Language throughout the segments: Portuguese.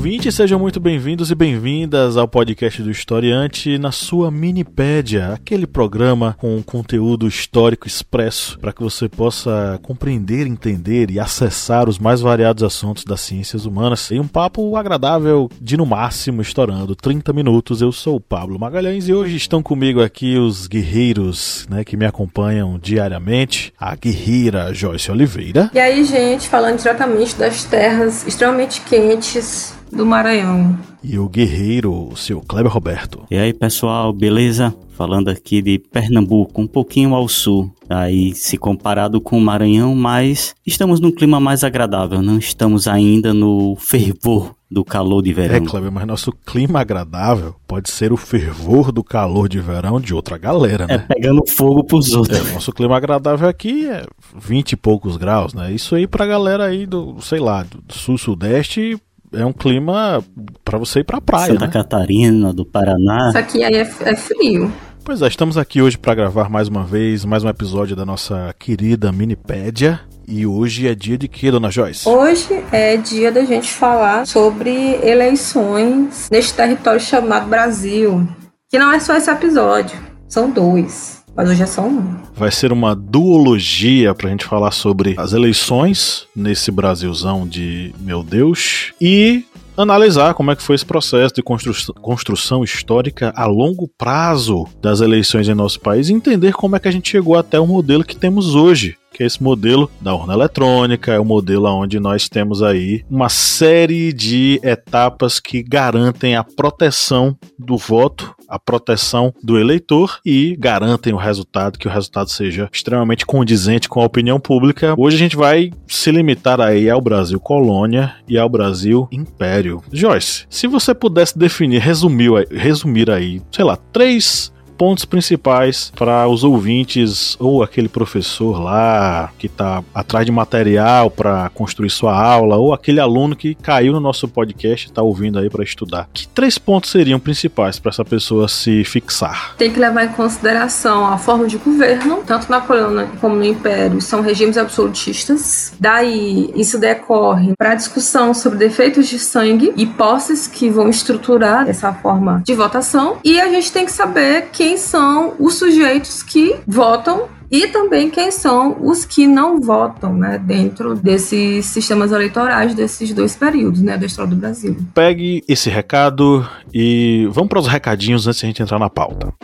Olá, ouvintes, sejam muito bem-vindos e bem-vindas ao podcast do Historiante na sua Minipédia, aquele programa com conteúdo histórico expresso para que você possa compreender, entender e acessar os mais variados assuntos das ciências humanas em um papo agradável de no máximo estourando 30 minutos. Eu sou o Pablo Magalhães e hoje estão comigo aqui os guerreiros né, que me acompanham diariamente, a guerreira Joyce Oliveira. E aí, gente, falando diretamente das terras extremamente quentes do Maranhão. E o guerreiro, o seu Kleber Roberto. E aí, pessoal, beleza? Falando aqui de Pernambuco, um pouquinho ao sul, aí se comparado com o Maranhão, mas estamos num clima mais agradável, não estamos ainda no fervor do calor de verão. É, Kleber, mas nosso clima agradável pode ser o fervor do calor de verão de outra galera, né? É pegando fogo pros outros. É, nosso clima agradável aqui é 20 e poucos graus, né? Isso aí pra galera aí do, sei lá, do sul-sudeste é um clima para você ir pra praia. Santa né? Catarina, do Paraná. Isso aqui aí é, é frio. Pois é, estamos aqui hoje para gravar mais uma vez, mais um episódio da nossa querida Minipédia. E hoje é dia de quê, dona Joyce? Hoje é dia da gente falar sobre eleições neste território chamado Brasil. Que não é só esse episódio, são dois. Mas hoje é só um. Vai ser uma duologia pra gente falar sobre as eleições nesse Brasilzão de meu Deus e analisar como é que foi esse processo de constru construção histórica a longo prazo das eleições em nosso país e entender como é que a gente chegou até o modelo que temos hoje que é esse modelo da urna eletrônica, é o modelo onde nós temos aí uma série de etapas que garantem a proteção do voto, a proteção do eleitor e garantem o resultado, que o resultado seja extremamente condizente com a opinião pública. Hoje a gente vai se limitar aí ao Brasil colônia e ao Brasil império. Joyce, se você pudesse definir, resumir, resumir aí, sei lá, três pontos principais para os ouvintes ou aquele professor lá que está atrás de material para construir sua aula ou aquele aluno que caiu no nosso podcast e está ouvindo aí para estudar. Que três pontos seriam principais para essa pessoa se fixar? Tem que levar em consideração a forma de governo, tanto na colônia como no império, são regimes absolutistas. Daí isso decorre para a discussão sobre defeitos de sangue e posses que vão estruturar essa forma de votação. E a gente tem que saber quem quem são os sujeitos que votam e também quem são os que não votam, né, dentro desses sistemas eleitorais desses dois períodos, né, da história do Brasil. Pegue esse recado e vamos para os recadinhos antes de a gente entrar na pauta.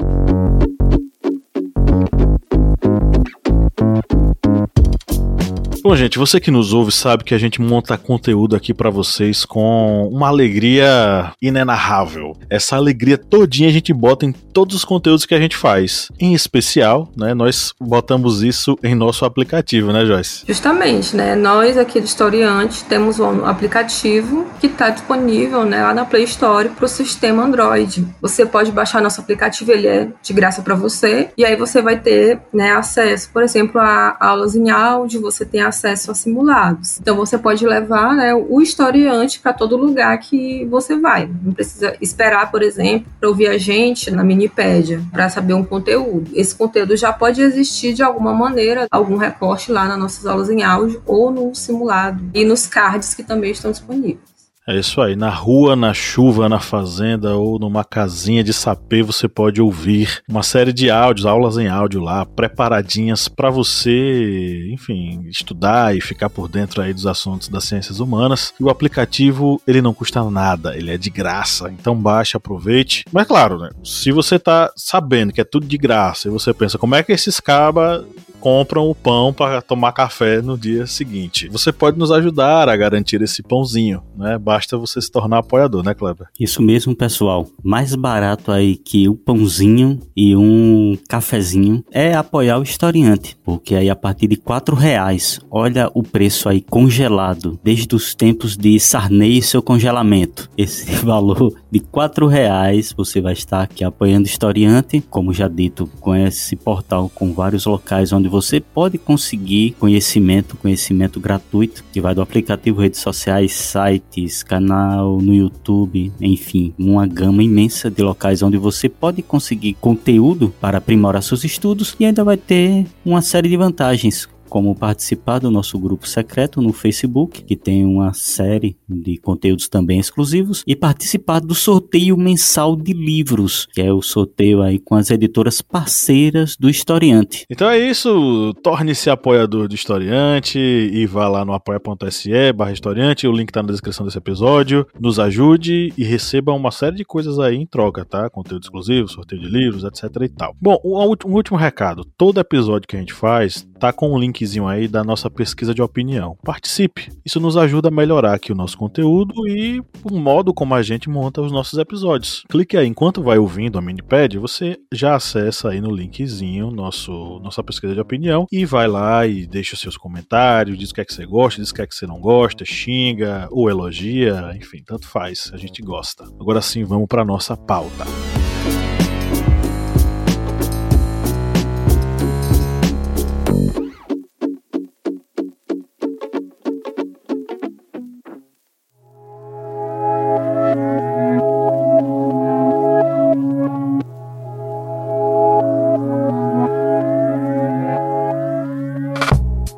Bom, gente, você que nos ouve sabe que a gente monta conteúdo aqui para vocês com uma alegria inenarrável. Essa alegria todinha a gente bota em todos os conteúdos que a gente faz. Em especial, né, nós botamos isso em nosso aplicativo, né, Joyce? Justamente, né? Nós aqui do Historiante temos um aplicativo que está disponível, né, lá na Play Store para o sistema Android. Você pode baixar nosso aplicativo, ele é de graça para você, e aí você vai ter, né, acesso, por exemplo, a aulas em áudio, você tem acesso acesso a simulados. Então você pode levar né, o historiante para todo lugar que você vai. Não precisa esperar, por exemplo, para ouvir a gente na Minipédia para saber um conteúdo. Esse conteúdo já pode existir de alguma maneira, algum recorte lá nas nossas aulas em áudio ou no simulado e nos cards que também estão disponíveis. É isso aí. Na rua, na chuva, na fazenda ou numa casinha de sapê, você pode ouvir uma série de áudios, aulas em áudio lá, preparadinhas para você, enfim, estudar e ficar por dentro aí dos assuntos das ciências humanas. E o aplicativo, ele não custa nada, ele é de graça. Então baixe, aproveite. Mas claro, né, se você tá sabendo que é tudo de graça e você pensa, como é que esses cabas compram o pão para tomar café no dia seguinte. Você pode nos ajudar a garantir esse pãozinho, né? Basta você se tornar apoiador, né, Kleber? Isso mesmo, pessoal. Mais barato aí que o pãozinho e um cafezinho é apoiar o historiante, porque aí a partir de quatro reais, olha o preço aí congelado, desde os tempos de Sarney e seu congelamento. Esse valor de quatro reais você vai estar aqui apoiando o historiante, como já dito, com esse portal com vários locais onde você pode conseguir conhecimento, conhecimento gratuito, que vai do aplicativo, redes sociais, sites, canal no YouTube, enfim, uma gama imensa de locais onde você pode conseguir conteúdo para aprimorar seus estudos e ainda vai ter uma série de vantagens, como participar do nosso grupo secreto no Facebook, que tem uma série de conteúdos também exclusivos, e participar do sorteio mensal de livros, que é o sorteio aí com as editoras parceiras do Historiante. Então é isso, torne-se apoiador do Historiante e vá lá no apoia.se barra Historiante, o link tá na descrição desse episódio, nos ajude e receba uma série de coisas aí em troca, tá? Conteúdo exclusivo, sorteio de livros, etc e tal. Bom, um último recado, todo episódio que a gente faz tá com um linkzinho aí da nossa pesquisa de opinião. Participe. Isso nos ajuda a melhorar aqui o nosso conteúdo e o modo como a gente monta os nossos episódios. Clique aí enquanto vai ouvindo a Minipad, você já acessa aí no linkzinho nosso nossa pesquisa de opinião e vai lá e deixa os seus comentários, diz o que é que você gosta, diz o que é que você não gosta, xinga ou elogia, enfim, tanto faz, a gente gosta. Agora sim, vamos para nossa pauta.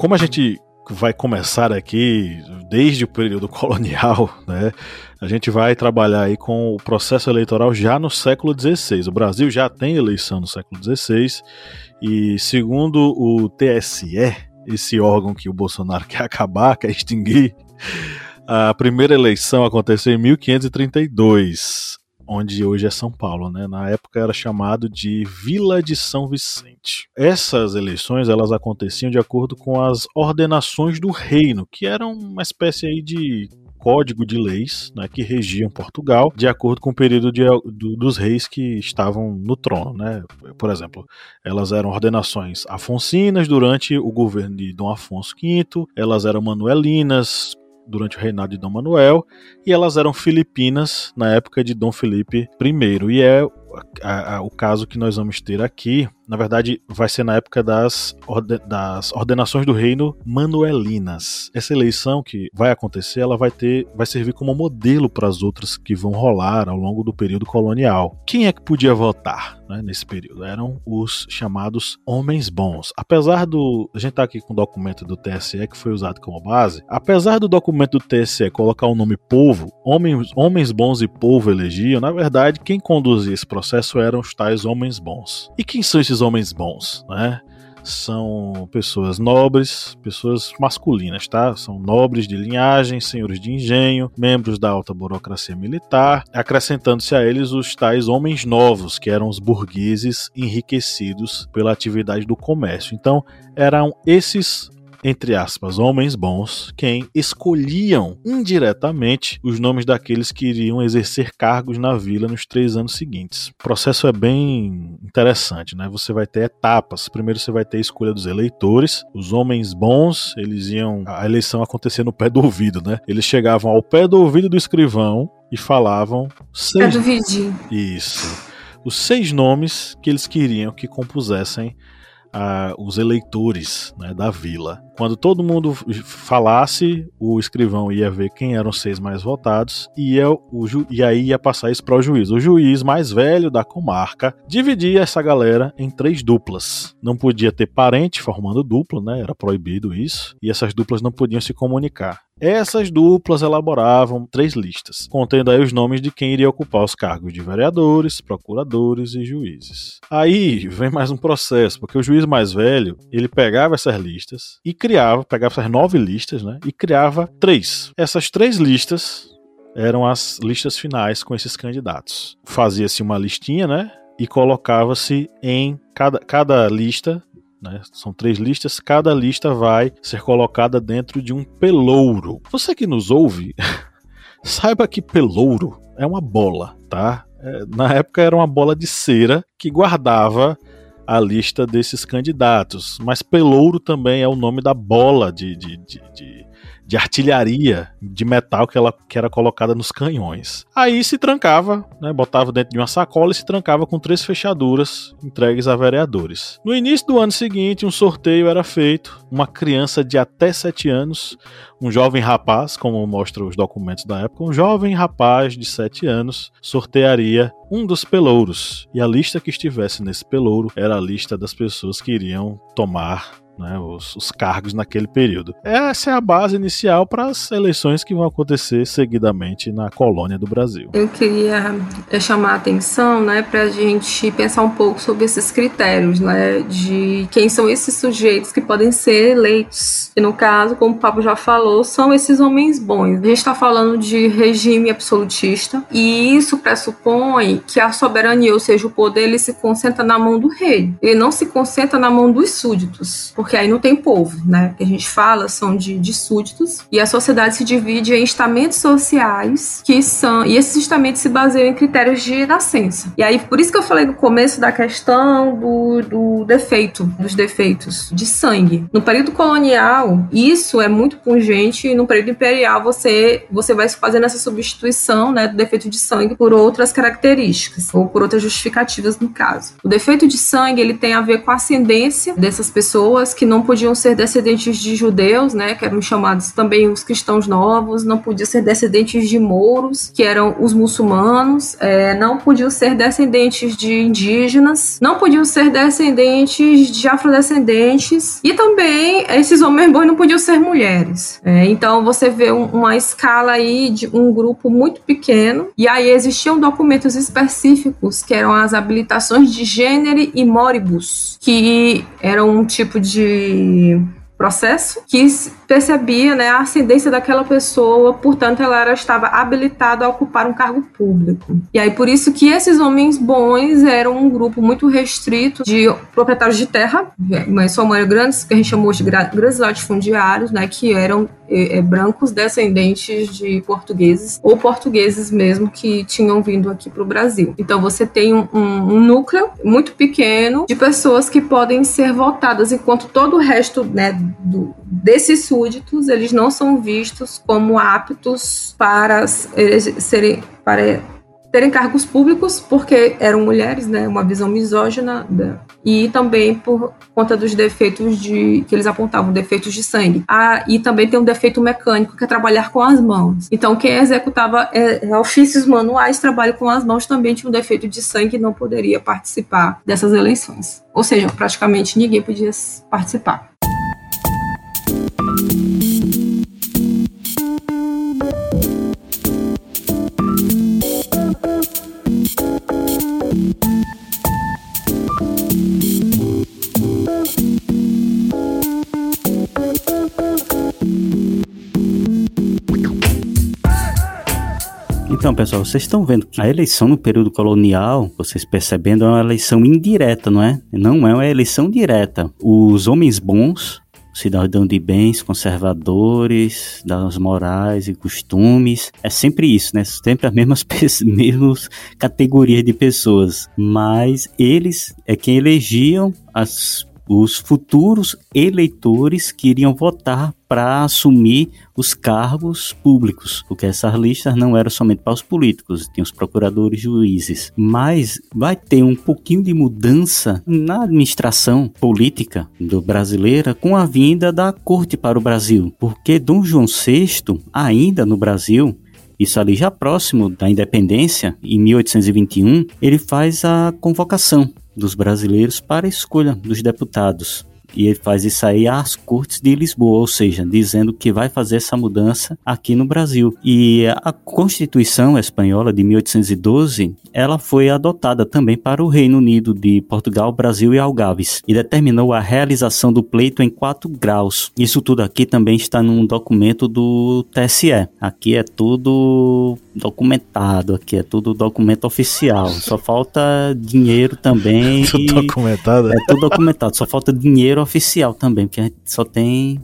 Como a gente vai começar aqui desde o período colonial, né? A gente vai trabalhar aí com o processo eleitoral já no século XVI. O Brasil já tem eleição no século XVI e segundo o TSE, esse órgão que o Bolsonaro quer acabar, quer extinguir, a primeira eleição aconteceu em 1532 onde hoje é São Paulo, né? Na época era chamado de Vila de São Vicente. Essas eleições elas aconteciam de acordo com as ordenações do reino, que eram uma espécie aí de código de leis né, que regiam Portugal de acordo com o período de, do, dos reis que estavam no trono. Né? Por exemplo, elas eram ordenações afonsinas durante o governo de Dom Afonso V, elas eram manuelinas durante o reinado de Dom Manuel, e elas eram filipinas na época de Dom Felipe I. E é a, a, o caso que nós vamos ter aqui, na verdade, vai ser na época das, orde, das ordenações do reino manuelinas. Essa eleição que vai acontecer, ela vai ter, vai servir como modelo para as outras que vão rolar ao longo do período colonial. Quem é que podia votar né, nesse período? Eram os chamados homens bons. Apesar do, a gente tá aqui com o documento do TSE que foi usado como base. Apesar do documento do TSE colocar o nome povo, homens, homens bons e povo elegiam, na verdade, quem conduzia esse processo eram os tais homens bons. E quem são esses homens bons, né? São pessoas nobres, pessoas masculinas, tá? São nobres de linhagem, senhores de engenho, membros da alta burocracia militar, acrescentando-se a eles os tais homens novos, que eram os burgueses enriquecidos pela atividade do comércio. Então, eram esses entre aspas, homens bons, quem escolhiam indiretamente os nomes daqueles que iriam exercer cargos na vila nos três anos seguintes. O processo é bem interessante, né? Você vai ter etapas. Primeiro você vai ter a escolha dos eleitores. Os homens bons, eles iam. A eleição acontecer no pé do ouvido, né? Eles chegavam ao pé do ouvido do escrivão e falavam. Seis... Pé do vidinho. Isso. Os seis nomes que eles queriam que compusessem uh, os eleitores né, da vila. Quando todo mundo falasse, o escrivão ia ver quem eram os seis mais votados e, ia, o e aí ia passar isso para o juiz. O juiz mais velho da comarca dividia essa galera em três duplas. Não podia ter parente formando dupla, né? Era proibido isso. E essas duplas não podiam se comunicar. Essas duplas elaboravam três listas, contendo aí os nomes de quem iria ocupar os cargos de vereadores, procuradores e juízes. Aí vem mais um processo, porque o juiz mais velho, ele pegava essas listas e criava, pegava essas nove listas, né, e criava três. Essas três listas eram as listas finais com esses candidatos. Fazia-se uma listinha, né, e colocava-se em cada, cada lista Né? São três listas, cada lista vai ser colocada dentro de um pelouro. Você que nos ouve, saiba que pelouro é uma bola, tá? É, na época era uma bola de cera que guardava a lista desses candidatos. Mas pelouro também é o nome da bola de, de, de, de de artilharia de metal que, ela, que era colocada nos canhões. Aí se trancava, né, botava dentro de uma sacola e se trancava com três fechaduras entregues a vereadores. No início do ano seguinte, um sorteio era feito. Uma criança de até 7 anos, um jovem rapaz, como mostram os documentos da época, um jovem rapaz de 7 anos sortearia um dos pelouros. E a lista que estivesse nesse pelouro era a lista das pessoas que iriam tomar né, os, os, cargos naquele período. Essa é a base inicial para as eleições que vão acontecer seguidamente na colônia do Brasil. Eu queria é, chamar a atenção né, para a gente pensar um pouco sobre esses critérios né, de quem são esses sujeitos que podem ser eleitos. E no caso, como o Pablo já falou, são esses homens bons. A gente está falando de regime absolutista e isso pressupõe que a soberania, ou seja, o poder, ele se concentra na mão do rei. Ele não se concentra na mão dos súditos porque aí não tem povo, né? Que a gente fala são de, de súditos e a sociedade se divide em estamentos sociais que são e esses estamentos se baseiam em critérios de nascença. E aí por isso que eu falei no começo da questão do, do defeito, dos defeitos de sangue. No período colonial isso é muito pungente e no período imperial você você vai fazendo essa substituição, né, do defeito de sangue por outras características ou por outras justificativas no caso. O defeito de sangue ele tem a ver com a ascendência dessas pessoas que não podiam ser descendentes de judeus, né, que eram chamados também os cristãos novos, não podiam ser descendentes de mouros, que eram os muçulmanos, é, não podiam ser descendentes de indígenas, não podiam ser descendentes de afrodescendentes, e também esses homens bons não podiam ser mulheres. É, então você vê um, uma escala aí de um grupo muito pequeno, e aí existiam documentos específicos que eram as habilitações de gênero e moribus, que eram um tipo de processo que percebia né, a ascendência daquela pessoa, portanto ela era, estava habilitada a ocupar um cargo público. E aí por isso que esses homens bons eram um grupo muito restrito de proprietários de terra, mas sua maioria grandes, que a gente chamou de grandes latifundiários, né, que eram é, é, brancos descendentes de portugueses ou portugueses mesmo que tinham vindo aqui para o Brasil. Então você tem um, um, um, núcleo muito pequeno de pessoas que podem ser votadas, enquanto todo o resto né, do, desses súditos eles não são vistos como aptos para serem para terem cargos públicos porque eram mulheres, né, uma visão misógina, né, e também por conta dos defeitos de que eles apontavam, defeitos de sangue. Ah, e também tem um defeito mecânico que é trabalhar com as mãos. Então quem executava é, é, ofícios manuais, trabalho com as mãos, também tinha um defeito de sangue e não poderia participar dessas eleições. Ou seja, praticamente ninguém podia participar. Então, pessoal, vocês estão vendo que a eleição no período colonial, vocês percebendo, é uma eleição indireta, não é? Não é uma eleição direta. Os homens bons, cidadão de bens, conservadores, das morais e costumes. É sempre isso, né? Sempre as mesmas, mesmas categorias de pessoas. Mas eles é quem elegiam as os futuros eleitores que iriam votar para assumir os cargos públicos, porque essas listas não eram somente para os políticos, tinha os procuradores, juízes, mas vai ter um pouquinho de mudança na administração política do brasileira com a vinda da corte para o Brasil, porque Dom João VI, ainda no Brasil, isso ali já próximo da independência, em 1821, ele faz a convocação dos brasileiros para a escolha dos deputados E ele faz isso aí às cortes de Lisboa, ou seja, dizendo que vai fazer essa mudança aqui no Brasil. E a Constituição espanhola de 1812, ela foi adotada também para o Reino Unido de Portugal, Brasil e Algarves e determinou a realização do pleito em quatro graus. Isso tudo aqui também está num documento do TSE. Aqui é tudo documentado, aqui é tudo documento oficial. Só falta dinheiro também. tudo documentado? É tudo documentado. Só falta dinheiro oficial também, porque a gente só tem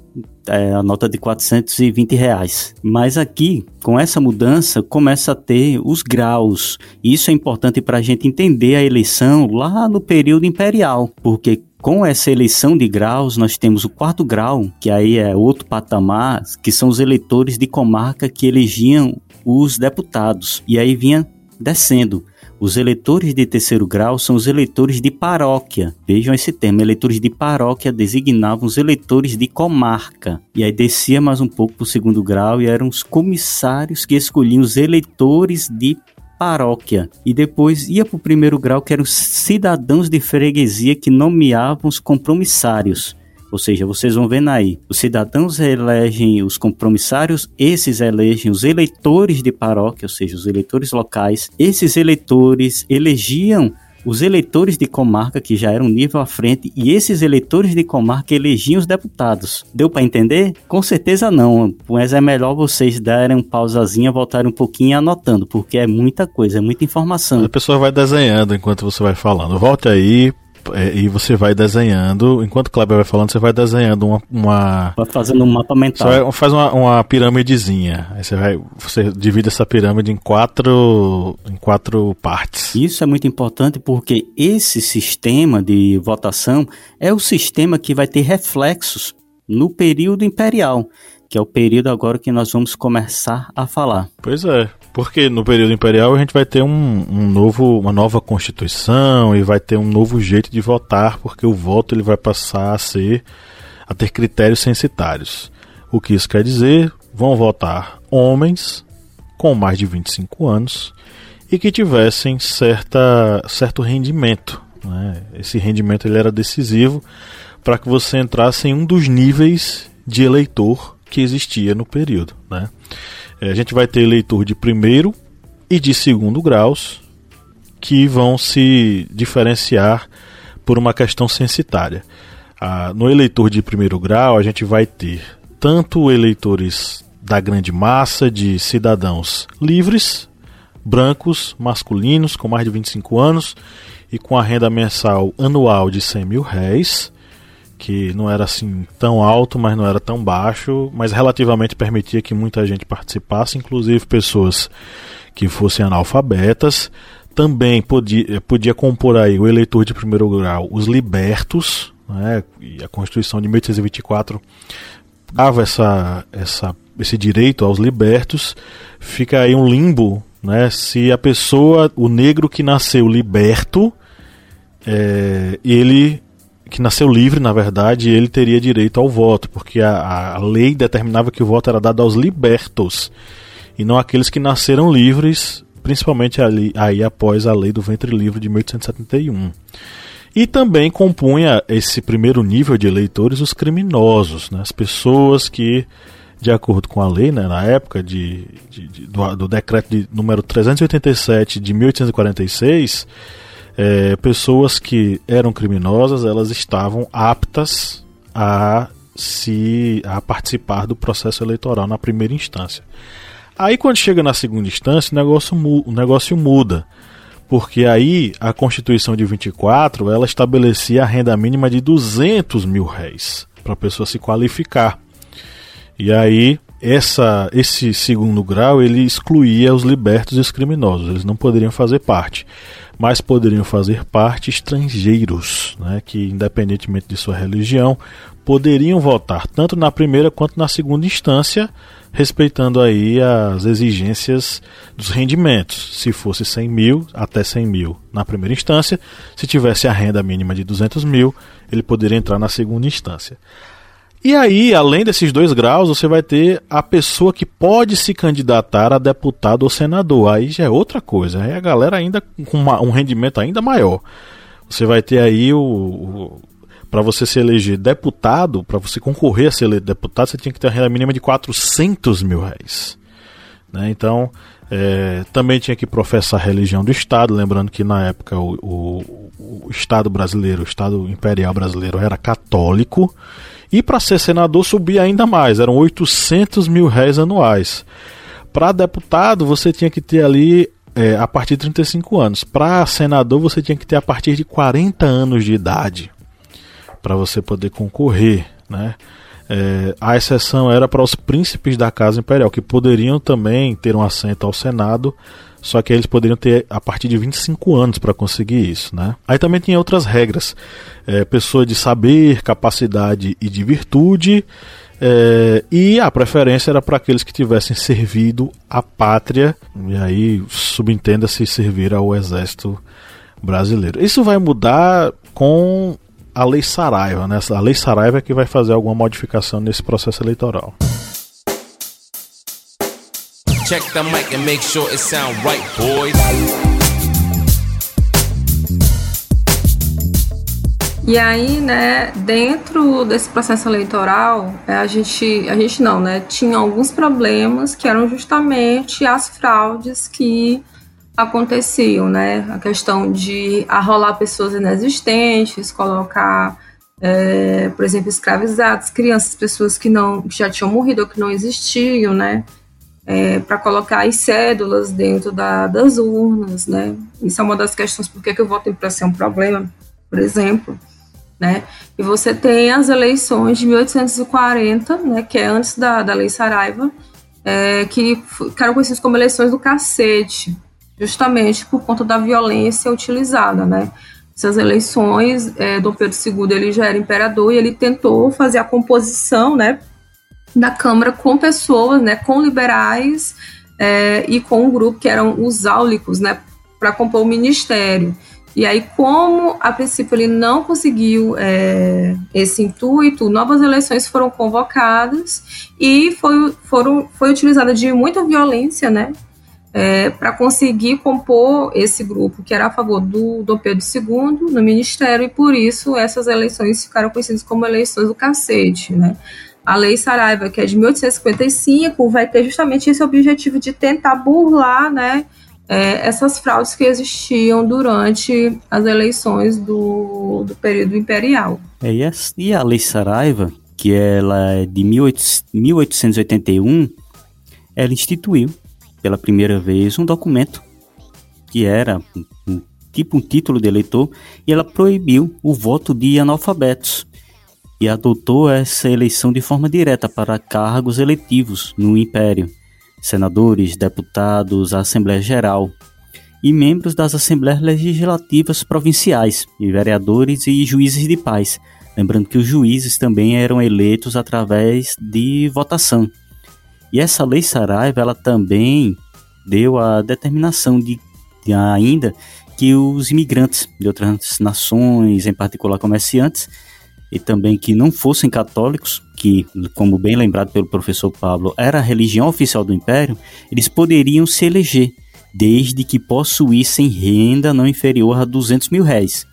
é, a nota de 420 reais. Mas aqui, com essa mudança, começa a ter os graus. Isso é importante para a gente entender a eleição lá no período imperial, porque com essa eleição de graus, nós temos o quarto grau, que aí é outro patamar, que são os eleitores de comarca que elegiam os deputados. E aí vinha descendo. Os eleitores de terceiro grau são os eleitores de paróquia. Vejam esse termo, eleitores de paróquia designavam os eleitores de comarca. E aí descia mais um pouco para o segundo grau e eram os comissários que escolhiam os eleitores de paróquia. E depois ia para o primeiro grau, que eram os cidadãos de freguesia que nomeavam os compromissários. Ou seja, vocês vão vendo aí, os cidadãos elegem os compromissários, esses elegem os eleitores de paróquia, ou seja, os eleitores locais. Esses eleitores elegiam os eleitores de comarca, que já eram um nível à frente, e esses eleitores de comarca elegiam os deputados. Deu para entender? Com certeza não, mas é melhor vocês darem um pausazinha, voltarem um pouquinho anotando, porque é muita coisa, é muita informação. A pessoa vai desenhando enquanto você vai falando. Volte aí, é, e você vai desenhando, enquanto o Kleber vai falando, você vai desenhando uma. uma vai fazendo um mapa mental. Você vai, faz uma, uma pirâmidezinha. Aí você vai. Você divide essa pirâmide em quatro. em quatro partes. Isso é muito importante porque esse sistema de votação é o sistema que vai ter reflexos no período imperial que é o período agora que nós vamos começar a falar. Pois é, porque no período imperial a gente vai ter um, um, novo, uma nova constituição e vai ter um novo jeito de votar, porque o voto ele vai passar a ser a ter critérios censitários. O que isso quer dizer? Vão votar homens com mais de 25 anos e que tivessem certa, certo rendimento. Né? Esse rendimento ele era decisivo para que você entrasse em um dos níveis de eleitor que existia no período. Né? É, a gente vai ter eleitor de primeiro e de segundo graus que vão se diferenciar por uma questão censitária. Ah, no eleitor de primeiro grau, a gente vai ter tanto eleitores da grande massa de cidadãos livres, brancos, masculinos, com mais de 25 anos e com a renda mensal anual de 100 mil réis, que não era assim tão alto, mas não era tão baixo, mas relativamente permitia que muita gente participasse, inclusive pessoas que fossem analfabetas. Também podia, podia compor aí o eleitor de primeiro grau, os libertos, né, e a Constituição de 1824 dava essa, essa, esse direito aos libertos. Fica aí um limbo, né, se a pessoa, o negro que nasceu liberto, é, ele que nasceu livre, na verdade, ele teria direito ao voto, porque a, a lei determinava que o voto era dado aos libertos e não aqueles que nasceram livres, principalmente ali, aí após a lei do ventre livre de 1871. E também compunha esse primeiro nível de eleitores os criminosos, né, as pessoas que, de acordo com a lei, né, na época de, de, de do, do decreto de número 387 de 1846, é, pessoas que eram criminosas elas estavam aptas a se a participar do processo eleitoral na primeira instância. Aí quando chega na segunda instância o negócio, o negócio muda, porque aí a Constituição de 24 ela estabelecia a renda mínima de 200 mil réis para a pessoa se qualificar. E aí essa, esse segundo grau ele excluía os libertos e os criminosos, eles não poderiam fazer parte mas poderiam fazer parte estrangeiros, né, que, independentemente de sua religião, poderiam votar tanto na primeira quanto na segunda instância, respeitando aí as exigências dos rendimentos. Se fosse 100 mil, até 100 mil na primeira instância, se tivesse a renda mínima de 200 mil, ele poderia entrar na segunda instância. E aí, além desses dois graus, você vai ter a pessoa que pode se candidatar a deputado ou senador. Aí já é outra coisa. Aí a galera ainda com uma, um rendimento ainda maior. Você vai ter aí o, o, para você se eleger deputado, para você concorrer a ser deputado, você tinha que ter uma renda mínima de 400 mil reais. Né? Então, é, também tinha que professar a religião do Estado, lembrando que na época o, o, o Estado brasileiro, o Estado imperial brasileiro era católico, e para ser senador subia ainda mais, eram 800 mil reais anuais. Para deputado, você tinha que ter ali é, a partir de 35 anos. Para senador, você tinha que ter a partir de 40 anos de idade para você poder concorrer, né? É, a exceção era para os príncipes da Casa Imperial, que poderiam também ter um assento ao Senado, só que eles poderiam ter a partir de 25 anos para conseguir isso. Né? Aí também tinha outras regras: é, pessoa de saber, capacidade e de virtude, é, e a preferência era para aqueles que tivessem servido a pátria, e aí subentenda-se servir ao exército brasileiro. Isso vai mudar com a Lei Saraiva, né? A Lei Saraiva é que vai fazer alguma modificação nesse processo eleitoral. Check the mic and make sure it sound right, boys. E aí, né, dentro desse processo eleitoral, é, a gente, a gente não, né, tinha alguns problemas que eram justamente as fraudes que aconteciam, né? A questão de arrolar pessoas inexistentes, colocar, é, por exemplo, escravizados, crianças, pessoas que não que já tinham morrido ou que não existiam, né? É, para colocar as cédulas dentro da, das urnas, né? Isso é uma das questões por que o voto impresso é um problema, por exemplo, né? E você tem as eleições de 1840, né? Que é antes da, da Lei Saraiva, é, que ficaram conhecidas como eleições do cacete, justamente por conta da violência utilizada, né? Essas eleições, é, Dom Pedro II ele já era imperador e ele tentou fazer a composição, né, da Câmara com pessoas, né, com liberais é, e com um grupo que eram os áulicos, né, para compor o ministério. E aí, como a princípio ele não conseguiu é, esse intuito, novas eleições foram convocadas e foi, foram, foi utilizada de muita violência, né, é, para conseguir compor esse grupo que era a favor do Dom Pedro II no ministério, e por isso essas eleições ficaram conhecidas como eleições do cacete. Né? A Lei Saraiva, que é de 1855, vai ter justamente esse objetivo de tentar burlar né, é, essas fraudes que existiam durante as eleições do, do período imperial. É, e, a, e a Lei Saraiva, que ela é de 1881, ela instituiu pela primeira vez um documento que era um, tipo um título de eleitor e ela proibiu o voto de analfabetos e adotou essa eleição de forma direta para cargos eletivos no Império, senadores, deputados, Assembleia Geral e membros das Assembleias Legislativas Provinciais, e vereadores e juízes de paz. Lembrando que os juízes também eram eleitos através de votação. E essa lei Saraiva, ela também deu a determinação de, de ainda que os imigrantes de outras nações, em particular comerciantes, e também que não fossem católicos, que, como bem lembrado pelo professor Pablo, era a religião oficial do Império, eles poderiam se eleger, desde que possuíssem renda não inferior a 200 mil réis.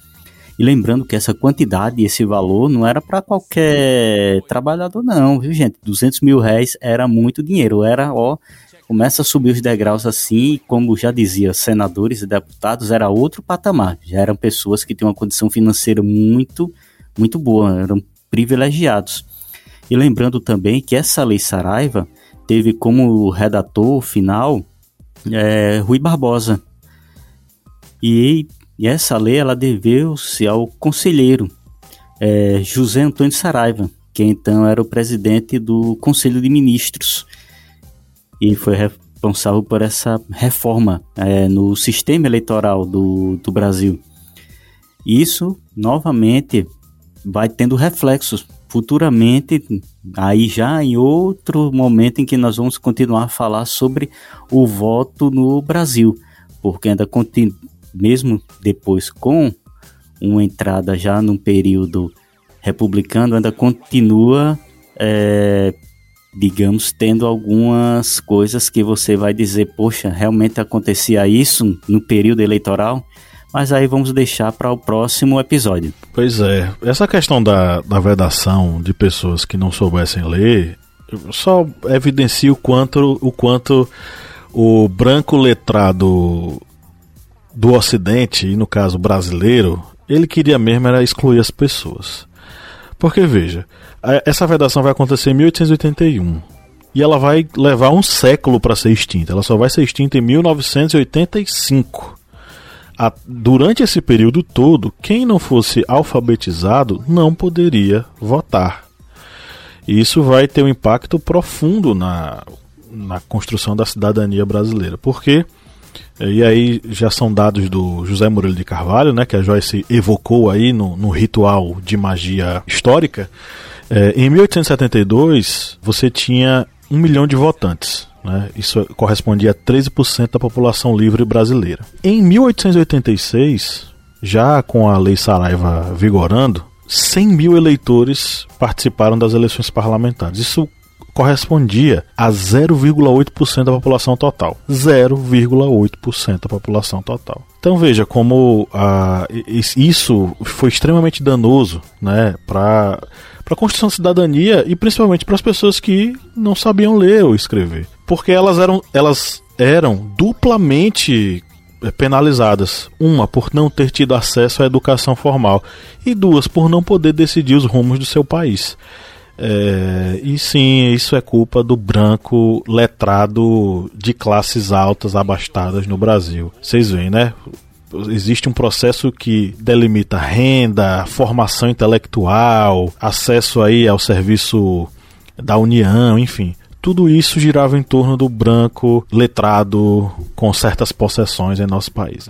E lembrando que essa quantidade, esse valor, não era para qualquer trabalhador, não, viu, gente? 200 mil reais era muito dinheiro, era, ó, começa a subir os degraus assim, como já dizia, senadores e deputados, era outro patamar. Já eram pessoas que tinham uma condição financeira muito, muito boa, eram privilegiados. E lembrando também que essa lei Saraiva teve como redator final é, Rui Barbosa. E e essa lei ela deveu-se ao conselheiro é, José Antônio Saraiva, que então era o presidente do Conselho de Ministros e foi responsável por essa reforma é, no sistema eleitoral do, do Brasil. Isso, novamente, vai tendo reflexos futuramente, aí já em outro momento em que nós vamos continuar a falar sobre o voto no Brasil, porque ainda continua mesmo depois com uma entrada já num período republicano, ainda continua, é, digamos, tendo algumas coisas que você vai dizer, poxa, realmente acontecia isso no período eleitoral, mas aí vamos deixar para o próximo episódio. Pois é, essa questão da, da vedação de pessoas que não soubessem ler só evidencia o quanto o quanto o branco letrado do Ocidente, e no caso brasileiro, ele queria mesmo era excluir as pessoas. Porque veja, essa vedação vai acontecer em 1881 e ela vai levar um século para ser extinta. Ela só vai ser extinta em 1985. Durante esse período todo, quem não fosse alfabetizado não poderia votar. E isso vai ter um impacto profundo na, na construção da cidadania brasileira. Porque, e aí já são dados do José Murilo de Carvalho, né, que a Joyce evocou aí no, no ritual de magia histórica, é, em 1872 você tinha um milhão de votantes. Né? Isso correspondia a 13% da população livre brasileira. Em 1886, já com a Lei Saraiva vigorando, 100 mil eleitores participaram das eleições parlamentares. Isso correspondia a 0,8% da população total. 0,8% da população total. Então veja como ah, isso foi extremamente danoso né, para a construção da cidadania e principalmente para as pessoas que não sabiam ler ou escrever. Porque elas eram, elas eram duplamente penalizadas. Uma, por não ter tido acesso à educação formal, e duas, por não poder decidir os rumos do seu país. É, e sim, isso é culpa do branco letrado de classes altas abastadas no Brasil. Vocês veem, né? Existe um processo que delimita renda, formação intelectual, acesso aí ao serviço da União, enfim tudo isso girava em torno do branco letrado com certas possessões em nosso país.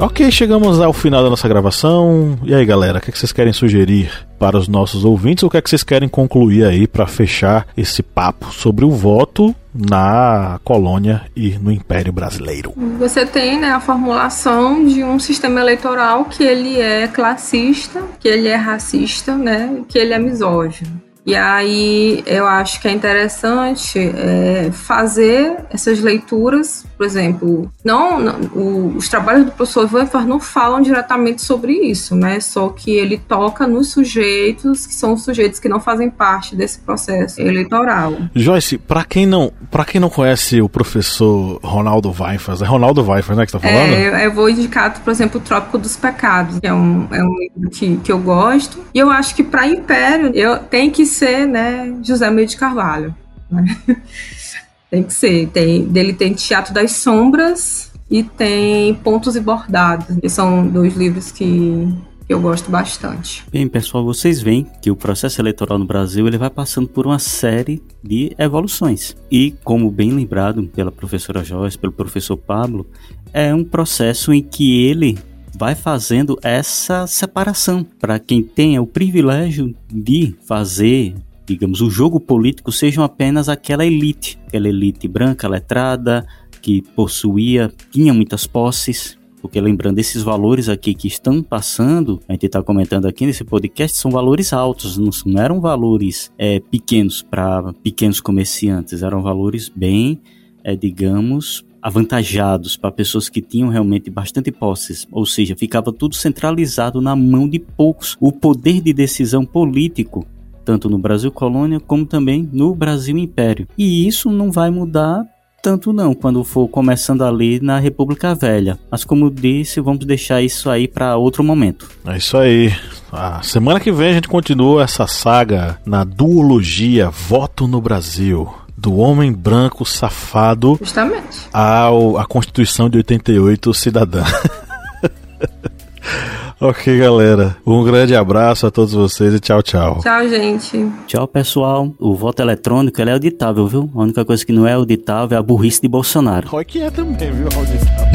Ok, chegamos ao final da nossa gravação. E aí, galera, o que, é que vocês querem sugerir para os nossos ouvintes? Ou o que, é que vocês querem concluir aí para fechar esse papo sobre o voto na colônia e no Império Brasileiro? Você tem né, a formulação de um sistema eleitoral que ele é classista, que ele é racista, né, que ele é misógino. E aí eu acho que é interessante é, fazer essas leituras, por exemplo, não, não o, os trabalhos do professor Vanfar não falam diretamente sobre isso, né? Só que ele toca nos sujeitos que são os sujeitos que não fazem parte desse processo eleitoral. Joyce, para quem não, para quem não conhece o professor Ronaldo Weifers, é Ronaldo Weifers, né, que tá falando? É, eu vou indicar, por exemplo, o Trópico dos Pecados, que é um, é um livro que, que eu gosto. E eu acho que para Império eu tem que ser, né, José Meio de Carvalho. Né? tem que ser. Tem, dele tem Teatro das Sombras e tem Pontos e Bordados. Que são dois livros que, que eu gosto bastante. Bem, pessoal, vocês veem que o processo eleitoral no Brasil ele vai passando por uma série de evoluções. E, como bem lembrado pela professora Joyce, pelo professor Pablo, é um processo em que ele vai fazendo essa separação para quem tenha o privilégio de fazer digamos, o jogo político sejam apenas aquela elite, aquela elite branca, letrada, que possuía, tinha muitas posses, porque lembrando, esses valores aqui que estão passando, a gente está comentando aqui nesse podcast, são valores altos, não, eram valores é, pequenos para pequenos comerciantes, eram valores bem, é, digamos, avantajados para pessoas que tinham realmente bastante posses, ou seja, ficava tudo centralizado na mão de poucos. O poder de decisão político tanto no Brasil colônia como também no Brasil império. E isso não vai mudar tanto não quando for começando ali na República Velha. Mas como disse, vamos deixar isso aí para outro momento. É isso aí. A semana que vem a gente continua essa saga na duologia Voto no Brasil do homem branco safado Justamente. ao a Constituição de 88 cidadã. ok, galera. Um grande abraço a todos vocês e tchau, tchau. Tchau, gente. Tchau, pessoal. O voto eletrônico ele é auditável, viu? A única coisa que não é auditável é a burrice de Bolsonaro. Olha que é também, viu? Auditável.